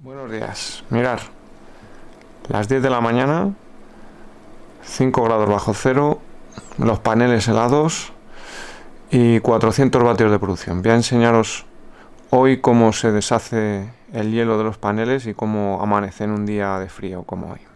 Buenos días. Mirar, las 10 de la mañana, 5 grados bajo cero, los paneles helados y 400 vatios de producción. Voy a enseñaros hoy cómo se deshace el hielo de los paneles y cómo amanece en un día de frío como hoy.